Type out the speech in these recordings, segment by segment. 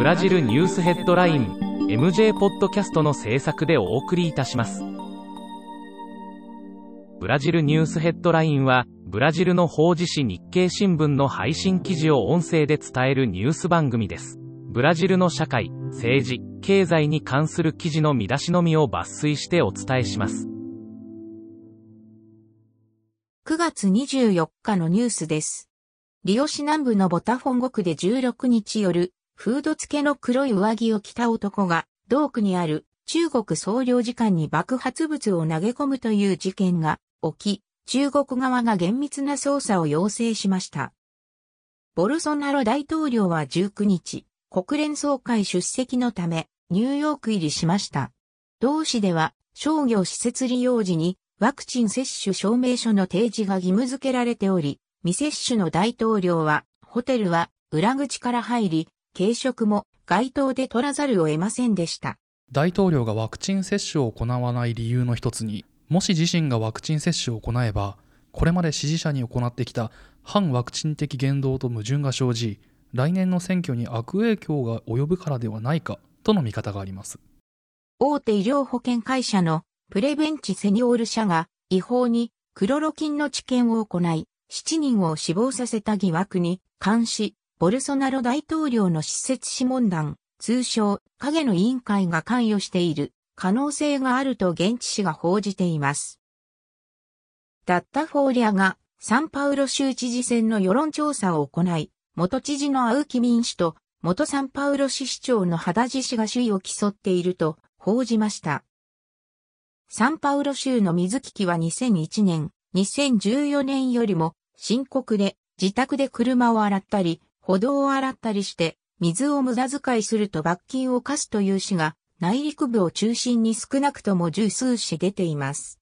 ブラジルニュースヘッドライン MJ ポッドキャストの制作でお送りいたします。ブラジルニュースヘッドラインはブラジルの法事紙日経新聞の配信記事を音声で伝えるニュース番組です。ブラジルの社会政治経済に関する記事の見出しのみを抜粋してお伝えします。9月24日のニュースです。リオ市南部のボタフォンゴ区で16日夜、フード付けの黒い上着を着た男が、同区にある中国総領事館に爆発物を投げ込むという事件が起き、中国側が厳密な捜査を要請しました。ボルソナロ大統領は19日、国連総会出席のため、ニューヨーク入りしました。同市では、商業施設利用時にワクチン接種証明書の提示が義務付けられており、未接種の大統領は、ホテルは裏口から入り、軽食も街頭で取らざるを得ませんでした。大統領がワクチン接種を行わない理由の一つに、もし自身がワクチン接種を行えば、これまで支持者に行ってきた反ワクチン的言動と矛盾が生じ、来年の選挙に悪影響が及ぶからではないかとの見方があります。大手医療保険会社のプレベンチセニオール社が違法にクロロキンの治験を行い、7人を死亡させた疑惑に、監視、ボルソナロ大統領の施設諮問団、通称、影の委員会が関与している可能性があると現地紙が報じています。ダッタフォーリアがサンパウロ州知事選の世論調査を行い、元知事のアウキ民主と元サンパウロ市市長の肌地氏が首位を競っていると報じました。サンパウロ州の水危機は2001年、2014年よりも深刻で、自宅で車を洗ったり、歩道を洗ったりして、水を無駄遣いすると罰金を課すという市が、内陸部を中心に少なくとも十数市出ています。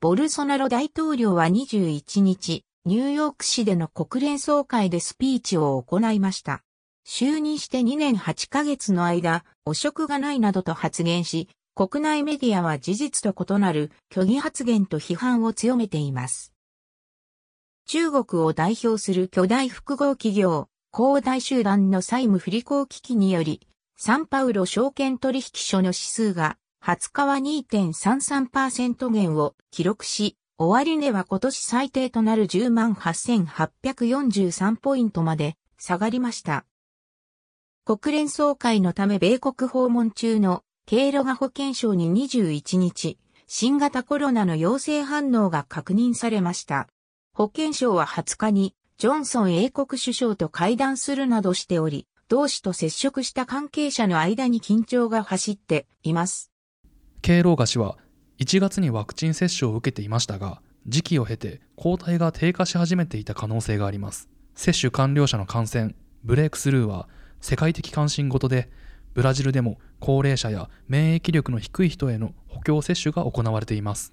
ボルソナロ大統領は21日、ニューヨーク市での国連総会でスピーチを行いました。就任して2年8ヶ月の間、汚職がないなどと発言し、国内メディアは事実と異なる虚偽発言と批判を強めています。中国を代表する巨大複合企業、恒大集団の債務不履行危機により、サンパウロ証券取引所の指数が20日は2.33%減を記録し、終値は今年最低となる108,843ポイントまで下がりました。国連総会のため米国訪問中の経路が保健省に21日、新型コロナの陽性反応が確認されました。保健省は20日に、ジョンソン英国首相と会談するなどしており、同氏と接触した関係者の間に緊張が走っています。ケイローガ氏は、1月にワクチン接種を受けていましたが、時期を経て抗体が低下し始めていた可能性があります。接種完了者の感染、ブレイクスルーは世界的関心事で、ブラジルでも高齢者や免疫力の低い人への補強接種が行われています。